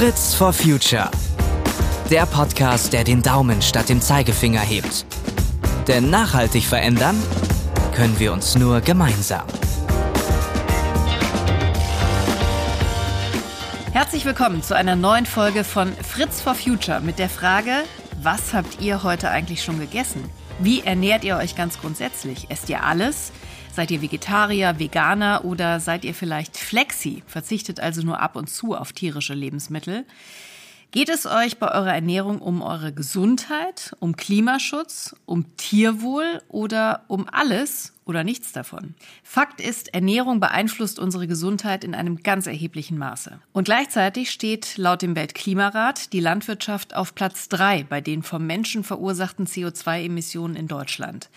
Fritz for Future. Der Podcast, der den Daumen statt dem Zeigefinger hebt. Denn nachhaltig verändern können wir uns nur gemeinsam. Herzlich willkommen zu einer neuen Folge von Fritz for Future mit der Frage, was habt ihr heute eigentlich schon gegessen? Wie ernährt ihr euch ganz grundsätzlich? Esst ihr alles? Seid ihr Vegetarier, Veganer oder seid ihr vielleicht Flexi, verzichtet also nur ab und zu auf tierische Lebensmittel? Geht es euch bei eurer Ernährung um eure Gesundheit, um Klimaschutz, um Tierwohl oder um alles oder nichts davon? Fakt ist, Ernährung beeinflusst unsere Gesundheit in einem ganz erheblichen Maße. Und gleichzeitig steht laut dem Weltklimarat die Landwirtschaft auf Platz drei bei den vom Menschen verursachten CO2-Emissionen in Deutschland.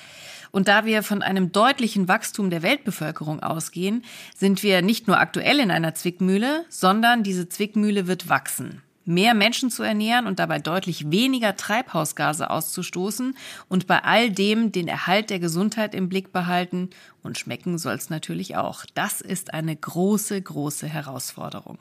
Und da wir von einem deutlichen Wachstum der Weltbevölkerung ausgehen, sind wir nicht nur aktuell in einer Zwickmühle, sondern diese Zwickmühle wird wachsen mehr Menschen zu ernähren und dabei deutlich weniger Treibhausgase auszustoßen und bei all dem den Erhalt der Gesundheit im Blick behalten und schmecken soll es natürlich auch. Das ist eine große, große Herausforderung.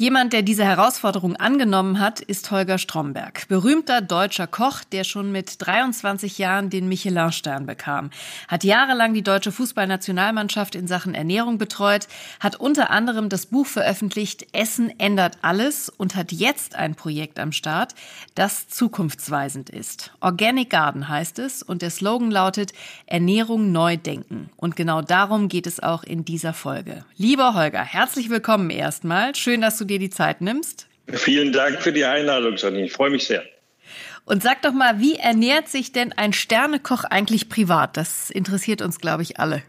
Jemand, der diese Herausforderung angenommen hat, ist Holger Stromberg, berühmter deutscher Koch, der schon mit 23 Jahren den Michelin-Stern bekam, hat jahrelang die deutsche Fußballnationalmannschaft in Sachen Ernährung betreut, hat unter anderem das Buch veröffentlicht Essen ändert alles und hat jetzt ein Projekt am Start, das zukunftsweisend ist. Organic Garden heißt es und der Slogan lautet Ernährung neu denken. Und genau darum geht es auch in dieser Folge. Lieber Holger, herzlich willkommen erstmal. Schön, dass du dir die Zeit nimmst. Vielen Dank für die Einladung, Janine. Ich freue mich sehr. Und sag doch mal, wie ernährt sich denn ein Sternekoch eigentlich privat? Das interessiert uns, glaube ich, alle.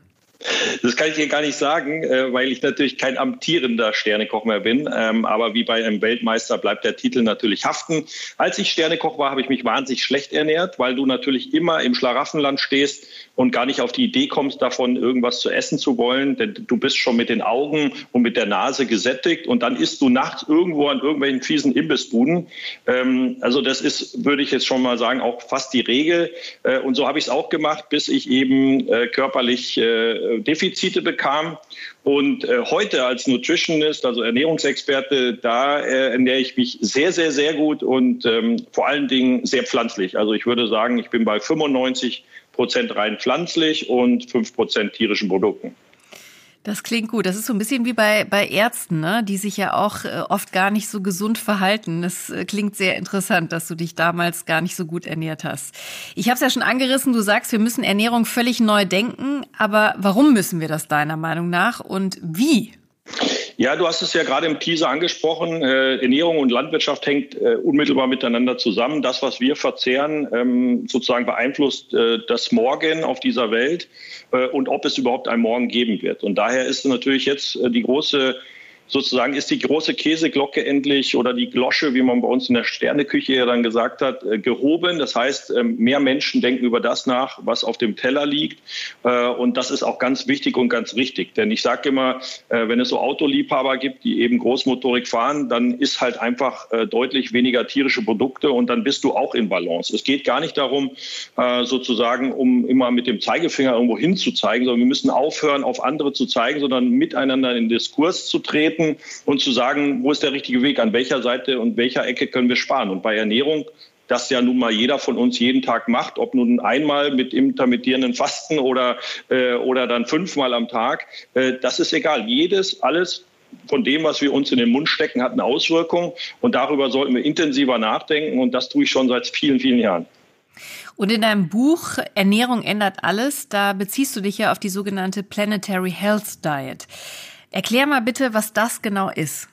Das kann ich dir gar nicht sagen, äh, weil ich natürlich kein amtierender Sternekoch mehr bin. Ähm, aber wie bei einem Weltmeister bleibt der Titel natürlich haften. Als ich Sternekoch war, habe ich mich wahnsinnig schlecht ernährt, weil du natürlich immer im Schlaraffenland stehst und gar nicht auf die Idee kommst, davon irgendwas zu essen zu wollen. Denn du bist schon mit den Augen und mit der Nase gesättigt und dann isst du nachts irgendwo an irgendwelchen fiesen Imbissbuden. Ähm, also das ist, würde ich jetzt schon mal sagen, auch fast die Regel. Äh, und so habe ich es auch gemacht, bis ich eben äh, körperlich Defizite bekam. Und äh, heute als Nutritionist, also Ernährungsexperte, da äh, ernähre ich mich sehr, sehr, sehr gut und ähm, vor allen Dingen sehr pflanzlich. Also ich würde sagen, ich bin bei 95 Prozent rein pflanzlich und 5 Prozent tierischen Produkten. Das klingt gut. Das ist so ein bisschen wie bei, bei Ärzten, ne? die sich ja auch äh, oft gar nicht so gesund verhalten. Das äh, klingt sehr interessant, dass du dich damals gar nicht so gut ernährt hast. Ich habe es ja schon angerissen, du sagst, wir müssen Ernährung völlig neu denken. Aber warum müssen wir das deiner Meinung nach und wie? Ja, du hast es ja gerade im Teaser angesprochen. Äh, Ernährung und Landwirtschaft hängt äh, unmittelbar miteinander zusammen. Das, was wir verzehren, ähm, sozusagen beeinflusst äh, das Morgen auf dieser Welt äh, und ob es überhaupt ein Morgen geben wird. Und daher ist natürlich jetzt äh, die große sozusagen ist die große Käseglocke endlich oder die Glosche, wie man bei uns in der Sterneküche ja dann gesagt hat, äh, gehoben. Das heißt, ähm, mehr Menschen denken über das nach, was auf dem Teller liegt. Äh, und das ist auch ganz wichtig und ganz richtig. Denn ich sage immer, äh, wenn es so Autoliebhaber gibt, die eben Großmotorik fahren, dann ist halt einfach deutlich weniger tierische Produkte und dann bist du auch in Balance. Es geht gar nicht darum, sozusagen, um immer mit dem Zeigefinger irgendwo hinzuzeigen, sondern wir müssen aufhören, auf andere zu zeigen, sondern miteinander in den Diskurs zu treten gucken und zu sagen, wo ist der richtige Weg, an welcher Seite und welcher Ecke können wir sparen. Und bei Ernährung das ja nun mal jeder von uns jeden Tag macht, ob nun einmal mit intermittierenden Fasten oder, äh, oder dann fünfmal am Tag, äh, das ist egal. Jedes, alles von dem, was wir uns in den Mund stecken, hat eine Auswirkung und darüber sollten wir intensiver nachdenken und das tue ich schon seit vielen, vielen Jahren. Und in deinem Buch Ernährung ändert alles, da beziehst du dich ja auf die sogenannte Planetary Health Diet. Erklär mal bitte, was das genau ist.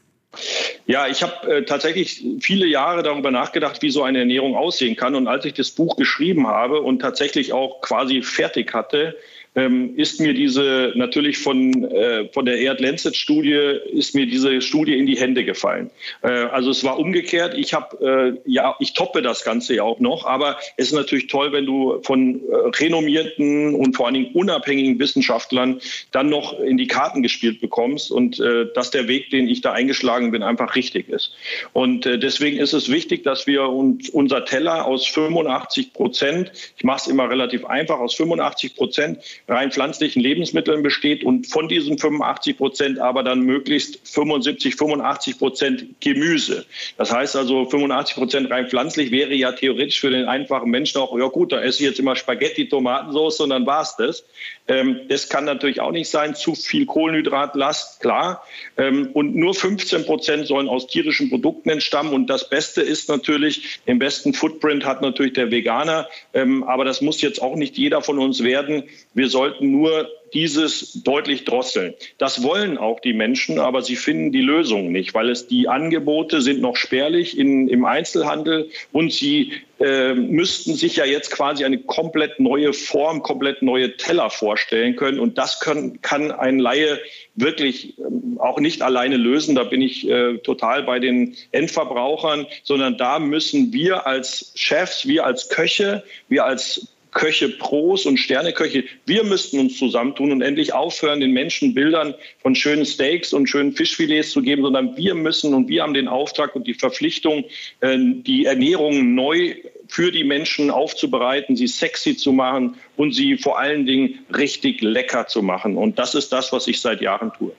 Ja, ich habe äh, tatsächlich viele Jahre darüber nachgedacht, wie so eine Ernährung aussehen kann. Und als ich das Buch geschrieben habe und tatsächlich auch quasi fertig hatte, ähm, ist mir diese natürlich von, äh, von der Erd Lancet Studie ist mir diese Studie in die Hände gefallen. Äh, also es war umgekehrt. Ich habe äh, ja ich toppe das Ganze ja auch noch, aber es ist natürlich toll, wenn du von äh, renommierten und vor allen Dingen unabhängigen Wissenschaftlern dann noch in die Karten gespielt bekommst und äh, dass der Weg, den ich da eingeschlagen bin, einfach richtig ist. Und äh, deswegen ist es wichtig, dass wir uns unser Teller aus 85 Prozent, ich mache es immer relativ einfach, aus 85 Prozent rein pflanzlichen Lebensmitteln besteht und von diesen 85 Prozent aber dann möglichst 75, 85 Prozent Gemüse. Das heißt also 85 Prozent rein pflanzlich wäre ja theoretisch für den einfachen Menschen auch, ja gut, da esse ich jetzt immer Spaghetti, Tomatensauce und dann war's das. Ähm, das kann natürlich auch nicht sein. Zu viel Kohlenhydratlast, klar. Ähm, und nur 15 Prozent sollen aus tierischen Produkten entstammen. Und das Beste ist natürlich, den besten Footprint hat natürlich der Veganer. Ähm, aber das muss jetzt auch nicht jeder von uns werden. Wir sollten nur dieses deutlich drosseln. Das wollen auch die Menschen, aber sie finden die Lösung nicht, weil es die Angebote sind noch spärlich in, im Einzelhandel und sie äh, müssten sich ja jetzt quasi eine komplett neue Form, komplett neue Teller vorstellen können. Und das können, kann ein Laie wirklich ähm, auch nicht alleine lösen. Da bin ich äh, total bei den Endverbrauchern, sondern da müssen wir als Chefs, wir als Köche, wir als Köche Pros und Sterneköche, wir müssten uns zusammentun und endlich aufhören, den Menschen Bildern von schönen Steaks und schönen Fischfilets zu geben, sondern wir müssen und wir haben den Auftrag und die Verpflichtung, äh, die Ernährung neu für die Menschen aufzubereiten, sie sexy zu machen und sie vor allen Dingen richtig lecker zu machen. Und das ist das, was ich seit Jahren tue.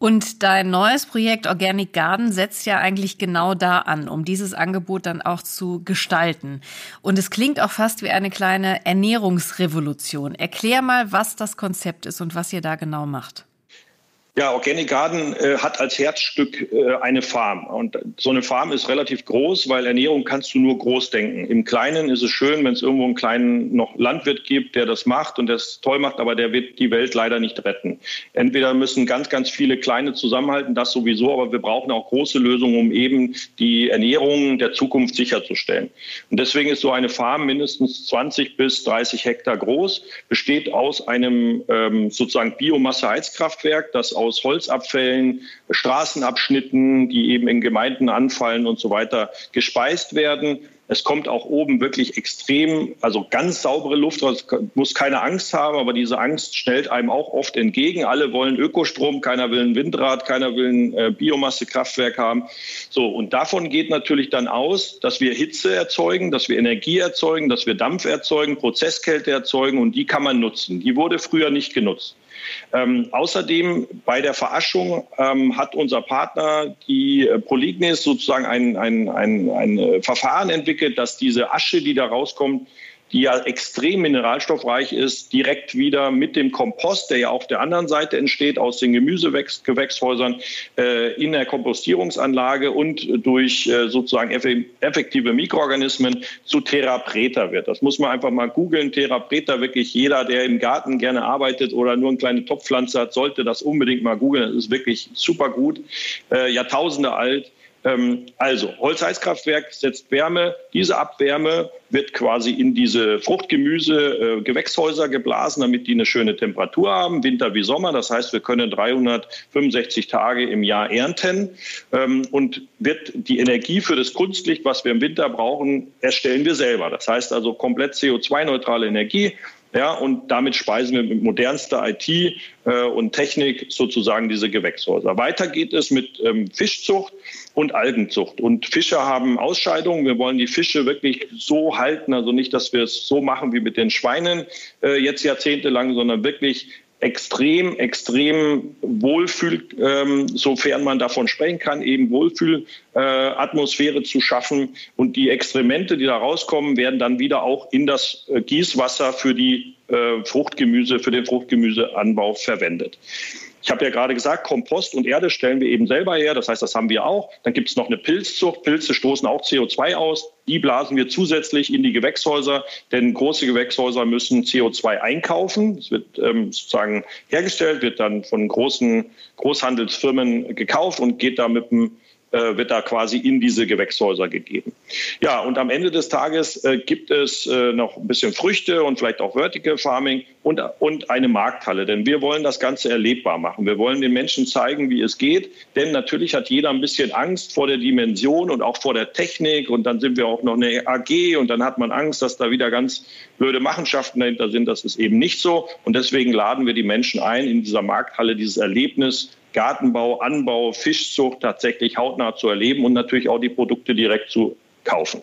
Und dein neues Projekt Organic Garden setzt ja eigentlich genau da an, um dieses Angebot dann auch zu gestalten. Und es klingt auch fast wie eine kleine Ernährungsrevolution. Erklär mal, was das Konzept ist und was ihr da genau macht. Ja, Organic Garden äh, hat als Herzstück äh, eine Farm. Und so eine Farm ist relativ groß, weil Ernährung kannst du nur groß denken. Im Kleinen ist es schön, wenn es irgendwo einen kleinen noch Landwirt gibt, der das macht und das toll macht, aber der wird die Welt leider nicht retten. Entweder müssen ganz, ganz viele kleine zusammenhalten, das sowieso, aber wir brauchen auch große Lösungen, um eben die Ernährung der Zukunft sicherzustellen. Und deswegen ist so eine Farm mindestens 20 bis 30 Hektar groß, besteht aus einem ähm, sozusagen Biomasse-Heizkraftwerk, das aus Holzabfällen, Straßenabschnitten, die eben in Gemeinden anfallen und so weiter, gespeist werden. Es kommt auch oben wirklich extrem, also ganz saubere Luft raus. Muss keine Angst haben, aber diese Angst stellt einem auch oft entgegen. Alle wollen Ökostrom, keiner will ein Windrad, keiner will ein äh, Biomassekraftwerk haben. So, und davon geht natürlich dann aus, dass wir Hitze erzeugen, dass wir Energie erzeugen, dass wir Dampf erzeugen, Prozesskälte erzeugen und die kann man nutzen. Die wurde früher nicht genutzt. Ähm, außerdem bei der Veraschung ähm, hat unser Partner, die äh, Polignis, sozusagen ein, ein, ein, ein äh, Verfahren entwickelt, dass diese Asche, die da rauskommt, die ja extrem mineralstoffreich ist, direkt wieder mit dem Kompost, der ja auf der anderen Seite entsteht, aus den Gemüsegewächshäusern äh, in der Kompostierungsanlage und durch äh, sozusagen effektive Mikroorganismen zu Therapreta wird. Das muss man einfach mal googeln. Therapreta, wirklich jeder, der im Garten gerne arbeitet oder nur eine kleine Topfpflanze hat, sollte das unbedingt mal googeln. Das ist wirklich super gut, äh, Jahrtausende alt also, Holzheizkraftwerk setzt Wärme. Diese Abwärme wird quasi in diese Fruchtgemüse, äh, Gewächshäuser geblasen, damit die eine schöne Temperatur haben, Winter wie Sommer. Das heißt, wir können 365 Tage im Jahr ernten. Ähm, und wird die Energie für das Kunstlicht, was wir im Winter brauchen, erstellen wir selber. Das heißt also komplett CO2-neutrale Energie. Ja, und damit speisen wir mit modernster IT äh, und Technik sozusagen diese Gewächshäuser. Weiter geht es mit ähm, Fischzucht und Algenzucht. Und Fische haben Ausscheidungen. Wir wollen die Fische wirklich so halten, also nicht, dass wir es so machen wie mit den Schweinen äh, jetzt jahrzehntelang, sondern wirklich extrem, extrem Wohlfühl, ähm, sofern man davon sprechen kann, eben Wohlfühlatmosphäre äh, zu schaffen. Und die Extremente, die da rauskommen, werden dann wieder auch in das äh, Gießwasser für die äh, Fruchtgemüse, für den Fruchtgemüseanbau verwendet. Ich habe ja gerade gesagt, Kompost und Erde stellen wir eben selber her. Das heißt, das haben wir auch. Dann gibt es noch eine Pilzzucht. Pilze stoßen auch CO2 aus. Die blasen wir zusätzlich in die Gewächshäuser, denn große Gewächshäuser müssen CO2 einkaufen. Es wird ähm, sozusagen hergestellt, wird dann von großen Großhandelsfirmen gekauft und geht da mit einem äh, wird da quasi in diese Gewächshäuser gegeben. Ja, und am Ende des Tages äh, gibt es äh, noch ein bisschen Früchte und vielleicht auch Vertical Farming und, und eine Markthalle. Denn wir wollen das Ganze erlebbar machen. Wir wollen den Menschen zeigen, wie es geht. Denn natürlich hat jeder ein bisschen Angst vor der Dimension und auch vor der Technik. Und dann sind wir auch noch eine AG und dann hat man Angst, dass da wieder ganz blöde Machenschaften dahinter sind. Das ist eben nicht so. Und deswegen laden wir die Menschen ein, in dieser Markthalle dieses Erlebnis Gartenbau, Anbau, Fischzucht tatsächlich hautnah zu erleben und natürlich auch die Produkte direkt zu kaufen.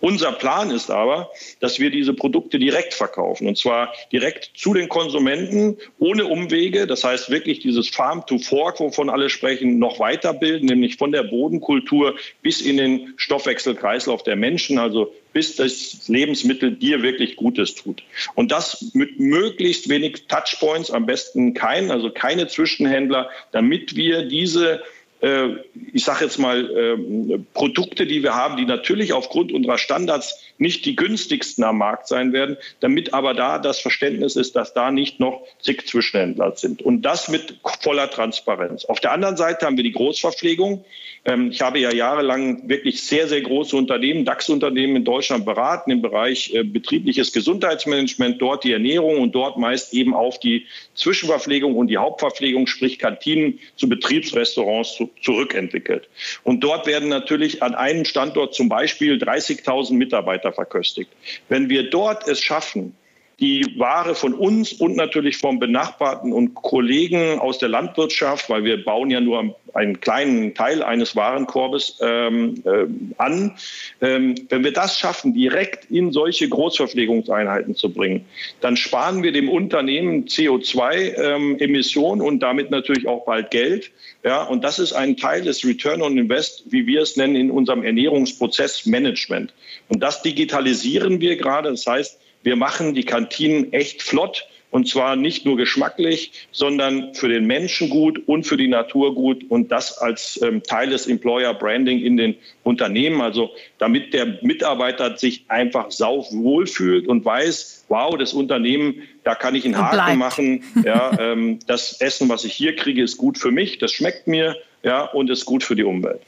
Unser Plan ist aber, dass wir diese Produkte direkt verkaufen und zwar direkt zu den Konsumenten ohne Umwege. Das heißt wirklich dieses Farm to Fork, wovon alle sprechen, noch weiterbilden, nämlich von der Bodenkultur bis in den Stoffwechselkreislauf der Menschen, also bis das Lebensmittel dir wirklich Gutes tut. Und das mit möglichst wenig Touchpoints, am besten keinen, also keine Zwischenhändler, damit wir diese ich sage jetzt mal, ähm, Produkte, die wir haben, die natürlich aufgrund unserer Standards nicht die günstigsten am Markt sein werden, damit aber da das Verständnis ist, dass da nicht noch zig Zwischenhändler sind. Und das mit voller Transparenz. Auf der anderen Seite haben wir die Großverpflegung. Ähm, ich habe ja jahrelang wirklich sehr, sehr große Unternehmen, DAX-Unternehmen in Deutschland beraten im Bereich äh, betriebliches Gesundheitsmanagement, dort die Ernährung und dort meist eben auf die Zwischenverpflegung und die Hauptverpflegung, sprich Kantinen zu Betriebsrestaurants zu, zurückentwickelt. Und dort werden natürlich an einem Standort zum Beispiel 30.000 Mitarbeiter verköstigt. Wenn wir dort es schaffen, die Ware von uns und natürlich vom Benachbarten und Kollegen aus der Landwirtschaft, weil wir bauen ja nur einen kleinen Teil eines Warenkorbes ähm, äh, an. Ähm, wenn wir das schaffen, direkt in solche Großverpflegungseinheiten zu bringen, dann sparen wir dem Unternehmen CO2-Emissionen ähm, und damit natürlich auch bald Geld. Ja, und das ist ein Teil des Return on Invest, wie wir es nennen, in unserem Ernährungsprozessmanagement. Und das digitalisieren wir gerade. Das heißt, wir machen die Kantinen echt flott. Und zwar nicht nur geschmacklich, sondern für den Menschen gut und für die Natur gut und das als ähm, Teil des Employer Branding in den Unternehmen. Also damit der Mitarbeiter sich einfach sau wohlfühlt und weiß, wow, das Unternehmen, da kann ich einen Haken machen. Ja, ähm, das Essen, was ich hier kriege, ist gut für mich, das schmeckt mir ja, und ist gut für die Umwelt.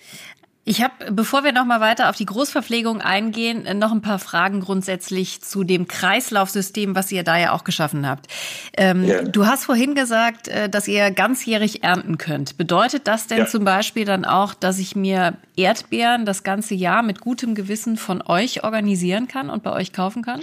Ich habe, bevor wir noch mal weiter auf die Großverpflegung eingehen, noch ein paar Fragen grundsätzlich zu dem Kreislaufsystem, was ihr da ja auch geschaffen habt. Ähm, ja. Du hast vorhin gesagt, äh, dass ihr ganzjährig ernten könnt. Bedeutet das denn ja. zum Beispiel dann auch, dass ich mir Erdbeeren das ganze Jahr mit gutem Gewissen von euch organisieren kann und bei euch kaufen kann?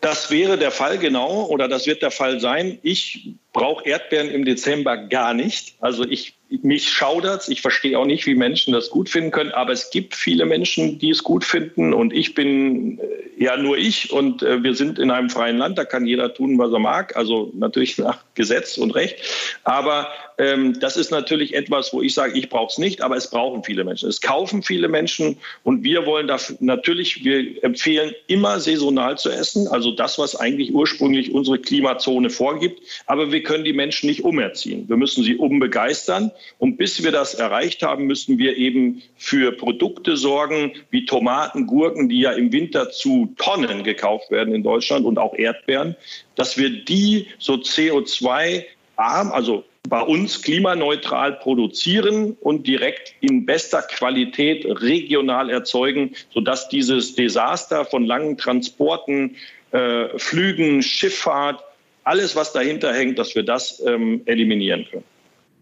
Das wäre der Fall genau oder das wird der Fall sein. Ich brauche Erdbeeren im Dezember gar nicht. Also ich mich schaudert's. Ich verstehe auch nicht, wie Menschen das gut finden können, aber es gibt viele Menschen, die es gut finden. Und ich bin äh, ja nur ich. Und äh, wir sind in einem freien Land, da kann jeder tun, was er mag, also natürlich nach Gesetz und Recht, aber ähm, das ist natürlich etwas, wo ich sage, ich brauche es nicht, aber es brauchen viele Menschen. Es kaufen viele Menschen. Und wir wollen dafür natürlich, wir empfehlen immer saisonal zu essen, also das, was eigentlich ursprünglich unsere Klimazone vorgibt, aber wir können die Menschen nicht umerziehen. Wir müssen sie umbegeistern und bis wir das erreicht haben, müssen wir eben für Produkte sorgen, wie Tomaten, Gurken, die ja im Winter zu Tonnen gekauft werden in Deutschland und auch Erdbeeren, dass wir die so CO2-arm, also bei uns klimaneutral produzieren und direkt in bester Qualität regional erzeugen, sodass dieses Desaster von langen Transporten, äh, Flügen, Schifffahrt, alles, was dahinter hängt, dass wir das ähm, eliminieren können.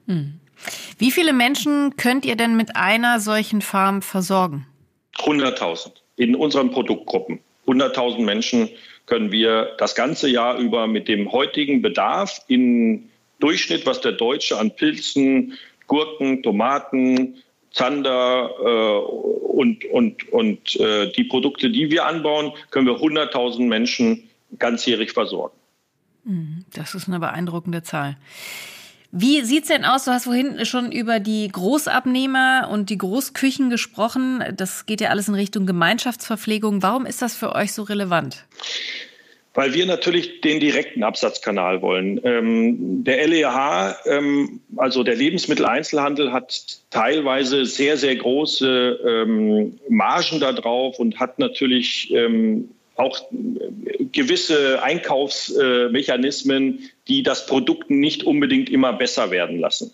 Hm. Wie viele Menschen könnt ihr denn mit einer solchen Farm versorgen? 100.000 in unseren Produktgruppen. 100.000 Menschen können wir das ganze Jahr über mit dem heutigen Bedarf in Durchschnitt, was der Deutsche an Pilzen, Gurken, Tomaten, Zander äh, und, und, und äh, die Produkte, die wir anbauen, können wir 100.000 Menschen ganzjährig versorgen. Hm, das ist eine beeindruckende Zahl. Wie sieht's denn aus? Du hast vorhin schon über die Großabnehmer und die Großküchen gesprochen. Das geht ja alles in Richtung Gemeinschaftsverpflegung. Warum ist das für euch so relevant? Weil wir natürlich den direkten Absatzkanal wollen. Ähm, der LEH, ähm, also der Lebensmitteleinzelhandel, hat teilweise sehr, sehr große ähm, Margen da drauf und hat natürlich auch gewisse Einkaufsmechanismen, die das Produkt nicht unbedingt immer besser werden lassen.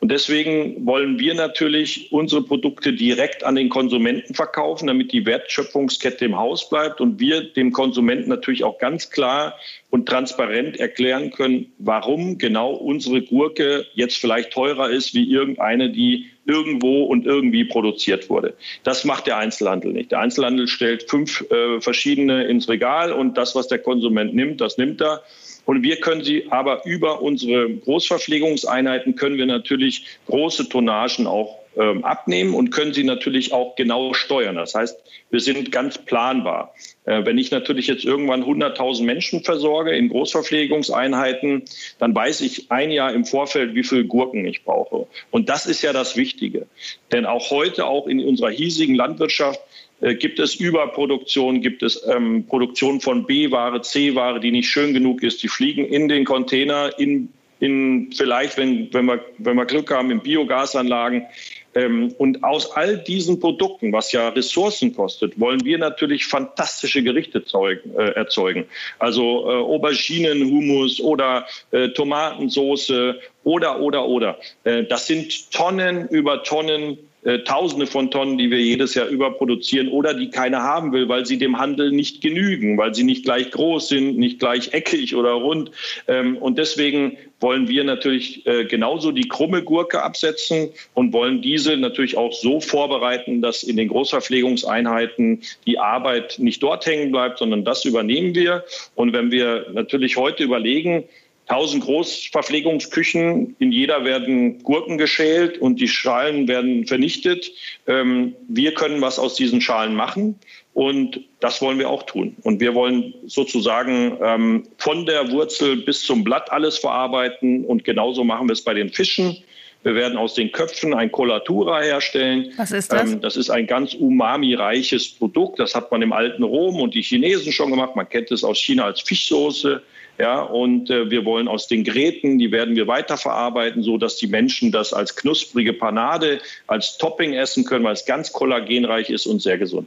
Und deswegen wollen wir natürlich unsere Produkte direkt an den Konsumenten verkaufen, damit die Wertschöpfungskette im Haus bleibt und wir dem Konsumenten natürlich auch ganz klar und transparent erklären können, warum genau unsere Gurke jetzt vielleicht teurer ist wie irgendeine, die irgendwo und irgendwie produziert wurde. Das macht der Einzelhandel nicht. Der Einzelhandel stellt fünf äh, verschiedene ins Regal und das, was der Konsument nimmt, das nimmt er. Und wir können sie aber über unsere Großverpflegungseinheiten können wir natürlich große Tonnagen auch ähm, abnehmen und können sie natürlich auch genau steuern. Das heißt, wir sind ganz planbar. Äh, wenn ich natürlich jetzt irgendwann 100.000 Menschen versorge in Großverpflegungseinheiten, dann weiß ich ein Jahr im Vorfeld, wie viel Gurken ich brauche. Und das ist ja das Wichtige. Denn auch heute, auch in unserer hiesigen Landwirtschaft, äh, gibt es Überproduktion, gibt es ähm, Produktion von B-Ware, C-Ware, die nicht schön genug ist. Die fliegen in den Container, in, in vielleicht, wenn, wenn, wir, wenn wir Glück haben, in Biogasanlagen. Ähm, und aus all diesen Produkten, was ja Ressourcen kostet, wollen wir natürlich fantastische Gerichte äh, erzeugen. Also äh, Auberginen, Hummus oder äh, Tomatensoße oder, oder, oder. Das sind Tonnen über Tonnen äh, Tausende von Tonnen, die wir jedes Jahr überproduzieren oder die keiner haben will, weil sie dem Handel nicht genügen, weil sie nicht gleich groß sind, nicht gleich eckig oder rund. Ähm, und deswegen wollen wir natürlich äh, genauso die krumme Gurke absetzen und wollen diese natürlich auch so vorbereiten, dass in den Großverpflegungseinheiten die Arbeit nicht dort hängen bleibt, sondern das übernehmen wir. Und wenn wir natürlich heute überlegen, 1000 Großverpflegungsküchen, in jeder werden Gurken geschält und die Schalen werden vernichtet. Ähm, wir können was aus diesen Schalen machen und das wollen wir auch tun. Und wir wollen sozusagen ähm, von der Wurzel bis zum Blatt alles verarbeiten und genauso machen wir es bei den Fischen. Wir werden aus den Köpfen ein Collatura herstellen. Was ist das? Ähm, das ist ein ganz umami-reiches Produkt. Das hat man im alten Rom und die Chinesen schon gemacht. Man kennt es aus China als Fischsoße. Ja, und äh, wir wollen aus den Gräten, die werden wir weiterverarbeiten, so dass die Menschen das als knusprige Panade, als Topping essen können, weil es ganz kollagenreich ist und sehr gesund.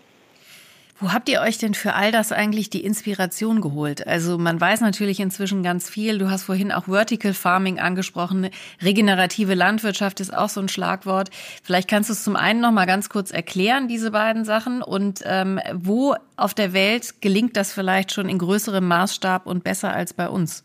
Wo habt ihr euch denn für all das eigentlich die Inspiration geholt? Also man weiß natürlich inzwischen ganz viel. Du hast vorhin auch Vertical Farming angesprochen. Regenerative Landwirtschaft ist auch so ein Schlagwort. Vielleicht kannst du es zum einen noch mal ganz kurz erklären, diese beiden Sachen. Und ähm, wo auf der Welt gelingt das vielleicht schon in größerem Maßstab und besser als bei uns?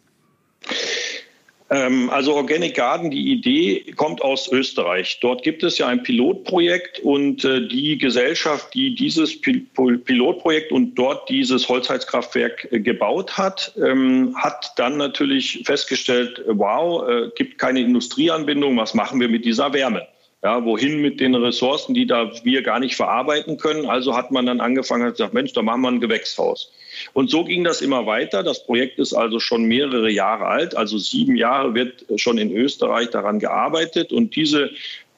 Ähm, also Organic Garden, die Idee kommt aus Österreich. Dort gibt es ja ein Pilotprojekt und äh, die Gesellschaft, die dieses Pilotprojekt und dort dieses Holzheizkraftwerk äh, gebaut hat, ähm, hat dann natürlich festgestellt, wow, äh, gibt keine Industrieanbindung, was machen wir mit dieser Wärme? Ja, wohin mit den Ressourcen, die da wir gar nicht verarbeiten können? Also hat man dann angefangen und gesagt, Mensch, da machen wir ein Gewächshaus. Und so ging das immer weiter. Das Projekt ist also schon mehrere Jahre alt. Also sieben Jahre wird schon in Österreich daran gearbeitet. Und diese,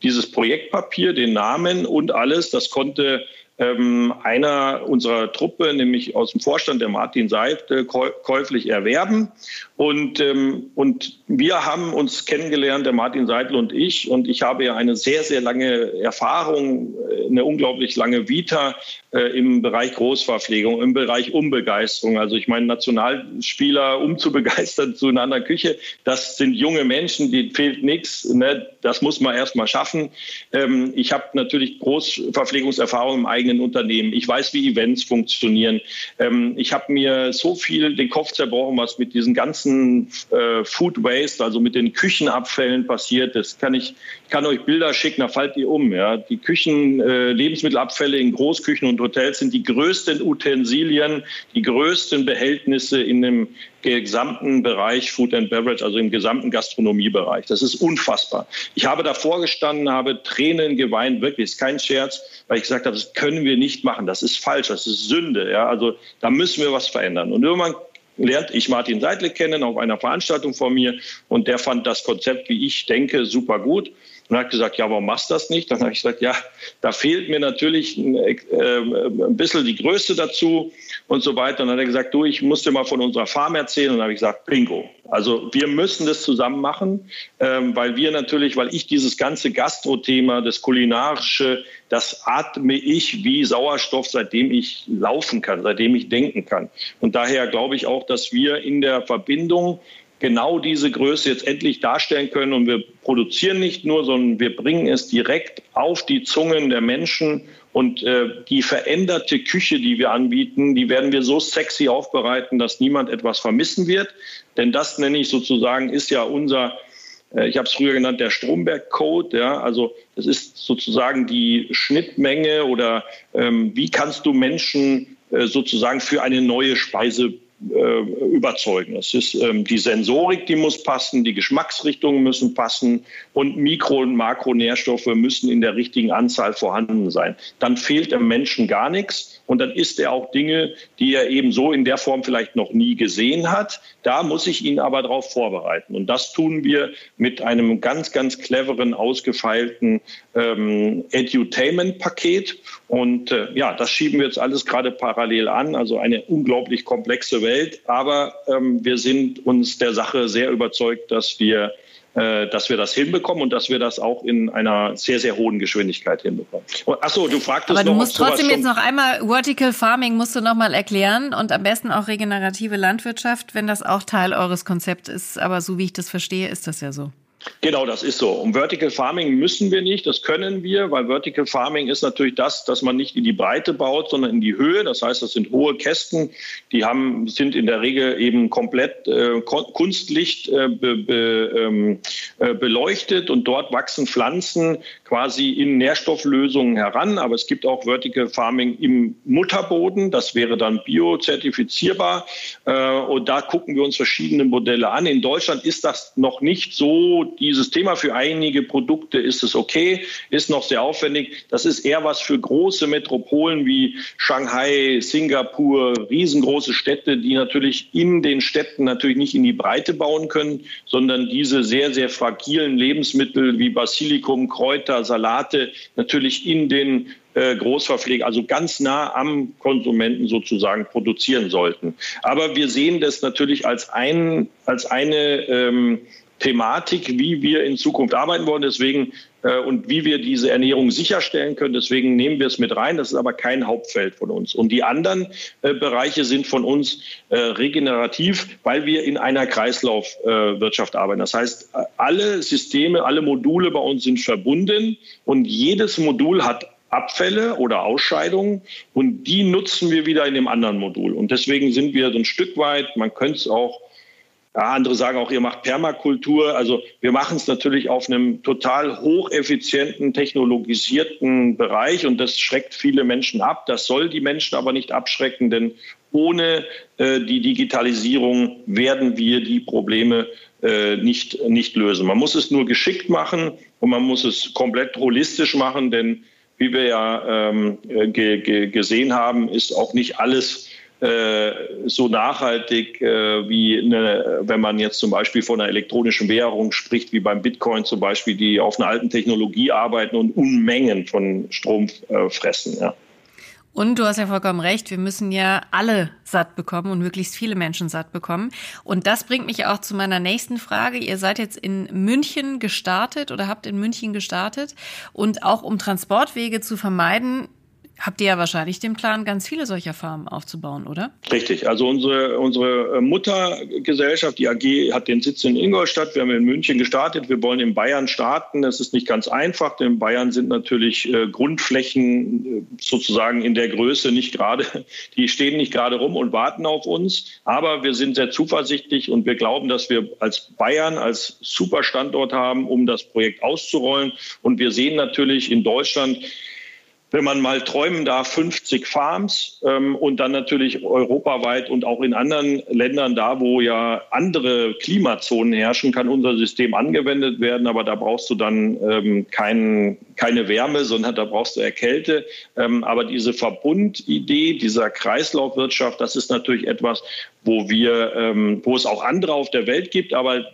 dieses Projektpapier, den Namen und alles, das konnte ähm, einer unserer Truppe, nämlich aus dem Vorstand, der Martin Seid, äh, käuflich erwerben. Und, ähm, und wir haben uns kennengelernt, der Martin Seidel und ich. Und ich habe ja eine sehr, sehr lange Erfahrung, äh, eine unglaublich lange Vita äh, im Bereich Großverpflegung, im Bereich Umbegeisterung. Also ich meine, Nationalspieler umzubegeistern zu einer anderen Küche, das sind junge Menschen, die fehlt nichts. Ne? Das muss man erst mal schaffen. Ähm, ich habe natürlich Großverpflegungserfahrung im eigenen Unternehmen. Ich weiß, wie Events funktionieren. Ähm, ich habe mir so viel den Kopf zerbrochen, was mit diesen ganzen äh, Food Waste, also mit den Küchenabfällen passiert. Das kann ich, ich kann euch Bilder schicken, da fallt ihr um. Ja? Die Küchen, äh, Lebensmittelabfälle in Großküchen und Hotels sind die größten Utensilien, die größten Behältnisse in dem gesamten Bereich Food and Beverage, also im gesamten Gastronomiebereich. Das ist unfassbar. Ich habe davor gestanden, habe Tränen geweint, wirklich, ist kein Scherz, weil ich gesagt habe, das können wir nicht machen, das ist falsch, das ist Sünde. Ja? Also da müssen wir was verändern. Und irgendwann lernt ich Martin Seidle kennen auf einer Veranstaltung von mir und der fand das Konzept, wie ich denke, super gut und hat gesagt, ja, warum machst du das nicht? Dann habe ich gesagt, ja, da fehlt mir natürlich ein, äh, ein bisschen die Größe dazu und so weiter. Und dann hat er gesagt, du, ich muss dir mal von unserer Farm erzählen. Und dann habe ich gesagt, bingo. Also wir müssen das zusammen machen, ähm, weil wir natürlich, weil ich dieses ganze Gastro-Thema, das kulinarische, das atme ich wie Sauerstoff, seitdem ich laufen kann, seitdem ich denken kann. Und daher glaube ich auch, dass wir in der Verbindung genau diese Größe jetzt endlich darstellen können. Und wir produzieren nicht nur, sondern wir bringen es direkt auf die Zungen der Menschen. Und äh, die veränderte Küche, die wir anbieten, die werden wir so sexy aufbereiten, dass niemand etwas vermissen wird. Denn das nenne ich sozusagen, ist ja unser, äh, ich habe es früher genannt, der Stromberg-Code. Ja? Also das ist sozusagen die Schnittmenge oder ähm, wie kannst du Menschen äh, sozusagen für eine neue Speise überzeugen. Es ist ähm, die Sensorik, die muss passen, die Geschmacksrichtungen müssen passen und Mikro- und Makronährstoffe müssen in der richtigen Anzahl vorhanden sein. Dann fehlt dem Menschen gar nichts und dann isst er auch Dinge, die er eben so in der Form vielleicht noch nie gesehen hat. Da muss ich ihn aber darauf vorbereiten. Und das tun wir mit einem ganz, ganz cleveren, ausgefeilten ähm, Edutainment-Paket. Und äh, ja, das schieben wir jetzt alles gerade parallel an. Also eine unglaublich komplexe Welt. Aber ähm, wir sind uns der Sache sehr überzeugt, dass wir äh, dass wir das hinbekommen und dass wir das auch in einer sehr, sehr hohen Geschwindigkeit hinbekommen. Achso, du fragtest Aber du noch, musst trotzdem jetzt noch einmal Vertical Farming musst du noch mal erklären und am besten auch regenerative Landwirtschaft, wenn das auch Teil eures Konzepts ist. Aber so wie ich das verstehe, ist das ja so. Genau, das ist so. Um Vertical Farming müssen wir nicht, das können wir, weil Vertical Farming ist natürlich das, dass man nicht in die Breite baut, sondern in die Höhe. Das heißt, das sind hohe Kästen, die haben, sind in der Regel eben komplett äh, Kunstlicht äh, be, ähm, äh, beleuchtet und dort wachsen Pflanzen quasi in Nährstofflösungen heran. Aber es gibt auch Vertical Farming im Mutterboden, das wäre dann biozertifizierbar. Äh, und da gucken wir uns verschiedene Modelle an. In Deutschland ist das noch nicht so dieses Thema für einige Produkte ist es okay, ist noch sehr aufwendig. Das ist eher was für große Metropolen wie Shanghai, Singapur, riesengroße Städte, die natürlich in den Städten natürlich nicht in die Breite bauen können, sondern diese sehr, sehr fragilen Lebensmittel wie Basilikum, Kräuter, Salate natürlich in den äh, Großverpfleger, also ganz nah am Konsumenten sozusagen produzieren sollten. Aber wir sehen das natürlich als, ein, als eine ähm, Thematik, wie wir in Zukunft arbeiten wollen. Deswegen äh, und wie wir diese Ernährung sicherstellen können. Deswegen nehmen wir es mit rein. Das ist aber kein Hauptfeld von uns. Und die anderen äh, Bereiche sind von uns äh, regenerativ, weil wir in einer Kreislaufwirtschaft äh, arbeiten. Das heißt, alle Systeme, alle Module bei uns sind verbunden und jedes Modul hat Abfälle oder Ausscheidungen und die nutzen wir wieder in dem anderen Modul. Und deswegen sind wir so ein Stück weit, man könnte es auch ja, andere sagen auch, ihr macht Permakultur. Also wir machen es natürlich auf einem total hocheffizienten, technologisierten Bereich und das schreckt viele Menschen ab. Das soll die Menschen aber nicht abschrecken, denn ohne äh, die Digitalisierung werden wir die Probleme äh, nicht, nicht lösen. Man muss es nur geschickt machen und man muss es komplett holistisch machen, denn wie wir ja ähm, ge gesehen haben, ist auch nicht alles äh, so nachhaltig äh, wie eine, wenn man jetzt zum Beispiel von einer elektronischen Währung spricht, wie beim Bitcoin zum Beispiel, die auf einer alten Technologie arbeiten und Unmengen von Strom äh, fressen. Ja. Und du hast ja vollkommen recht, wir müssen ja alle satt bekommen und möglichst viele Menschen satt bekommen. Und das bringt mich auch zu meiner nächsten Frage. Ihr seid jetzt in München gestartet oder habt in München gestartet. Und auch um Transportwege zu vermeiden, habt ihr ja wahrscheinlich den Plan, ganz viele solcher Farmen aufzubauen, oder? Richtig. Also unsere, unsere äh, Muttergesellschaft, die AG, hat den Sitz in Ingolstadt. Wir haben in München gestartet. Wir wollen in Bayern starten. Das ist nicht ganz einfach, denn in Bayern sind natürlich äh, Grundflächen äh, sozusagen in der Größe nicht gerade, die stehen nicht gerade rum und warten auf uns. Aber wir sind sehr zuversichtlich und wir glauben, dass wir als Bayern als super Standort haben, um das Projekt auszurollen. Und wir sehen natürlich in Deutschland, wenn man mal träumen darf, 50 Farms ähm, und dann natürlich europaweit und auch in anderen Ländern, da wo ja andere Klimazonen herrschen, kann unser System angewendet werden. Aber da brauchst du dann ähm, kein, keine Wärme, sondern da brauchst du Erkälte. Ähm, aber diese Verbundidee dieser Kreislaufwirtschaft, das ist natürlich etwas, wo wir, ähm, wo es auch andere auf der Welt gibt, aber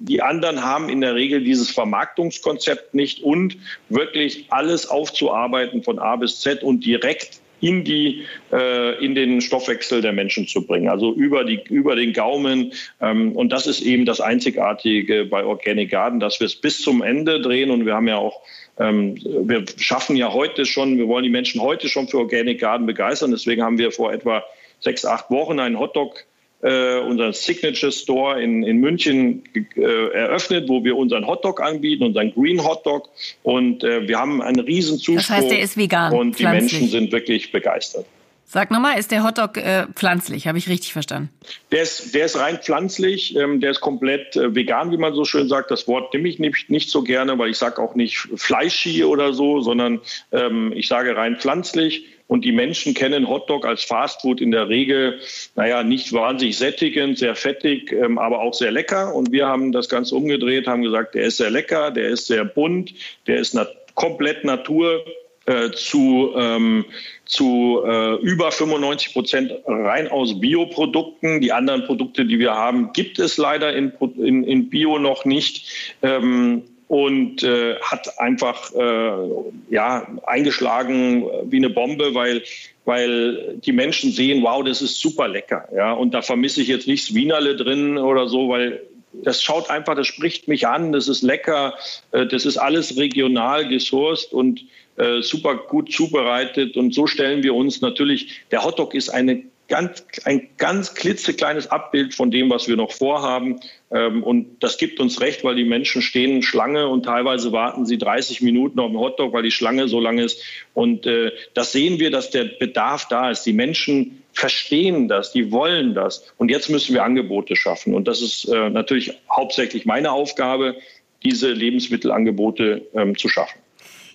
die anderen haben in der Regel dieses Vermarktungskonzept nicht und wirklich alles aufzuarbeiten von A bis Z und direkt in die äh, in den Stoffwechsel der Menschen zu bringen, also über die über den Gaumen. Ähm, und das ist eben das Einzigartige bei Organic Garden, dass wir es bis zum Ende drehen. Und wir haben ja auch ähm, wir schaffen ja heute schon, wir wollen die Menschen heute schon für Organic Garden begeistern, deswegen haben wir vor etwa sechs acht Wochen einen Hotdog äh, unseren Signature Store in, in München äh, eröffnet, wo wir unseren Hotdog anbieten, unseren Green Hotdog. Und äh, wir haben einen riesen Zuspruch. Das heißt, der ist vegan. Und die pflanzlich. Menschen sind wirklich begeistert. Sag nochmal, ist der Hotdog äh, pflanzlich? Habe ich richtig verstanden? Der ist, der ist rein pflanzlich, ähm, der ist komplett äh, vegan, wie man so schön sagt. Das Wort nehme ich nicht, nicht so gerne, weil ich sage auch nicht fleischi oder so, sondern ähm, ich sage rein pflanzlich. Und die Menschen kennen Hotdog als Fastfood in der Regel, naja, nicht wahnsinnig sättigend, sehr fettig, ähm, aber auch sehr lecker. Und wir haben das Ganze umgedreht, haben gesagt, der ist sehr lecker, der ist sehr bunt, der ist nat komplett Natur äh, zu, ähm, zu äh, über 95 Prozent rein aus Bioprodukten. Die anderen Produkte, die wir haben, gibt es leider in, in, in Bio noch nicht. Ähm, und äh, hat einfach äh, ja, eingeschlagen wie eine Bombe, weil, weil die Menschen sehen, wow, das ist super lecker. Ja? Und da vermisse ich jetzt nicht das Wienerle drin oder so, weil das schaut einfach, das spricht mich an, das ist lecker, äh, das ist alles regional gesourced und äh, super gut zubereitet. Und so stellen wir uns natürlich, der Hotdog ist eine ganz, ein ganz klitzekleines Abbild von dem, was wir noch vorhaben. Ähm, und das gibt uns recht, weil die Menschen stehen Schlange und teilweise warten sie 30 Minuten auf den Hotdog, weil die Schlange so lang ist. Und äh, das sehen wir, dass der Bedarf da ist. Die Menschen verstehen das, die wollen das. Und jetzt müssen wir Angebote schaffen. Und das ist äh, natürlich hauptsächlich meine Aufgabe, diese Lebensmittelangebote ähm, zu schaffen.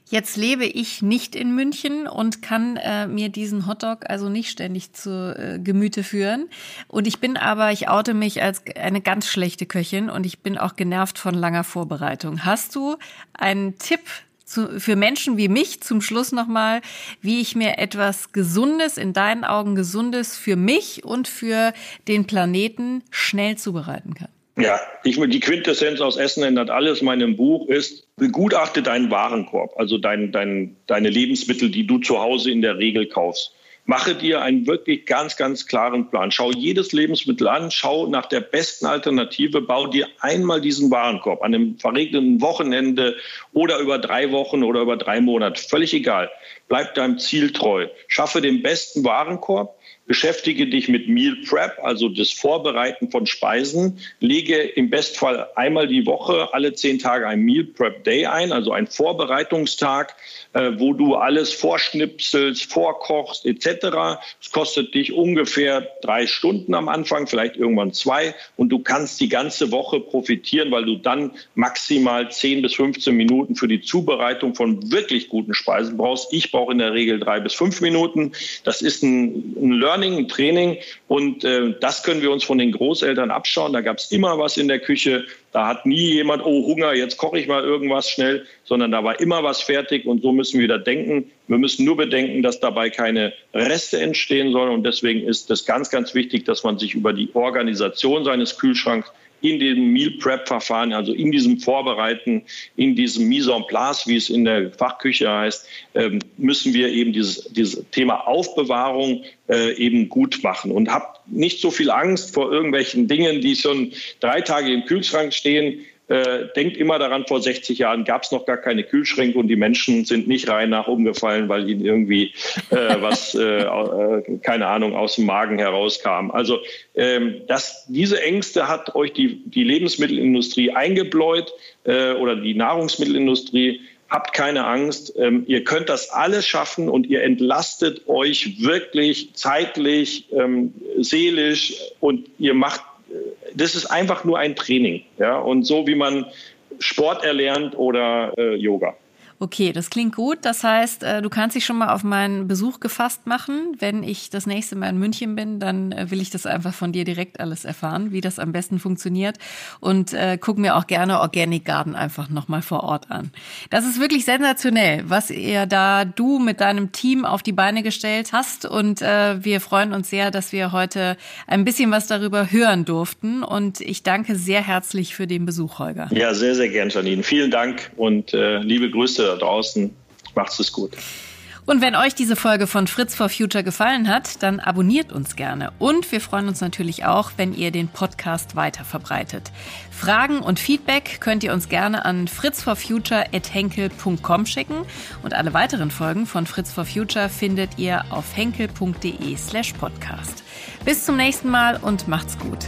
Jetzt lebe ich nicht in München und kann äh, mir diesen Hotdog also nicht ständig zu äh, Gemüte führen. Und ich bin aber, ich oute mich als eine ganz schlechte Köchin und ich bin auch genervt von langer Vorbereitung. Hast du einen Tipp zu, für Menschen wie mich zum Schluss nochmal, wie ich mir etwas Gesundes, in deinen Augen Gesundes für mich und für den Planeten schnell zubereiten kann? Ja, ich, die Quintessenz aus Essen ändert alles. Meinem Buch ist, begutachte deinen Warenkorb, also dein, dein, deine Lebensmittel, die du zu Hause in der Regel kaufst. Mache dir einen wirklich ganz, ganz klaren Plan. Schau jedes Lebensmittel an, schau nach der besten Alternative, bau dir einmal diesen Warenkorb an einem verregneten Wochenende oder über drei Wochen oder über drei Monate. Völlig egal. Bleib deinem Ziel treu. Schaffe den besten Warenkorb beschäftige dich mit Meal Prep, also das Vorbereiten von Speisen. Lege im Bestfall einmal die Woche, alle zehn Tage ein Meal Prep Day ein, also ein Vorbereitungstag, äh, wo du alles vorschnipselst, vorkochst etc. Es kostet dich ungefähr drei Stunden am Anfang, vielleicht irgendwann zwei und du kannst die ganze Woche profitieren, weil du dann maximal 10 bis 15 Minuten für die Zubereitung von wirklich guten Speisen brauchst. Ich brauche in der Regel drei bis fünf Minuten. Das ist ein, ein Learning, ein Training und äh, das können wir uns von den Großeltern abschauen. Da gab es immer was in der Küche. Da hat nie jemand, oh Hunger, jetzt koche ich mal irgendwas schnell, sondern da war immer was fertig und so müssen wir wieder denken. Wir müssen nur bedenken, dass dabei keine Reste entstehen sollen und deswegen ist es ganz, ganz wichtig, dass man sich über die Organisation seines Kühlschranks in dem Meal Prep Verfahren, also in diesem Vorbereiten, in diesem Mise en place, wie es in der Fachküche heißt, ähm, müssen wir eben dieses, dieses Thema Aufbewahrung äh, eben gut machen und habt nicht so viel Angst vor irgendwelchen Dingen, die schon drei Tage im Kühlschrank stehen. Äh, denkt immer daran, vor 60 Jahren gab es noch gar keine Kühlschränke und die Menschen sind nicht rein nach umgefallen, weil ihnen irgendwie äh, was, äh, äh, keine Ahnung, aus dem Magen herauskam. Also ähm, das, diese Ängste hat euch die, die Lebensmittelindustrie eingebläut äh, oder die Nahrungsmittelindustrie. Habt keine Angst, ähm, ihr könnt das alles schaffen und ihr entlastet euch wirklich zeitlich, ähm, seelisch und ihr macht das ist einfach nur ein Training. Ja? Und so wie man Sport erlernt oder äh, Yoga. Okay, das klingt gut. Das heißt, äh, du kannst dich schon mal auf meinen Besuch gefasst machen. Wenn ich das nächste Mal in München bin, dann äh, will ich das einfach von dir direkt alles erfahren, wie das am besten funktioniert. Und äh, guck mir auch gerne Organic Garden einfach nochmal vor Ort an. Das ist wirklich sensationell, was ihr da du mit deinem Team auf die Beine gestellt hast. Und äh, wir freuen uns sehr, dass wir heute ein bisschen was darüber hören durften. Und ich danke sehr herzlich für den Besuch, Holger. Ja, sehr, sehr gern, Janine. Vielen Dank und äh, liebe Grüße da draußen. Macht's es gut. Und wenn euch diese Folge von Fritz for Future gefallen hat, dann abonniert uns gerne. Und wir freuen uns natürlich auch, wenn ihr den Podcast weiter verbreitet. Fragen und Feedback könnt ihr uns gerne an fritzforfuture.henkel.com schicken. Und alle weiteren Folgen von Fritz for Future findet ihr auf henkel.de slash podcast. Bis zum nächsten Mal und macht's gut.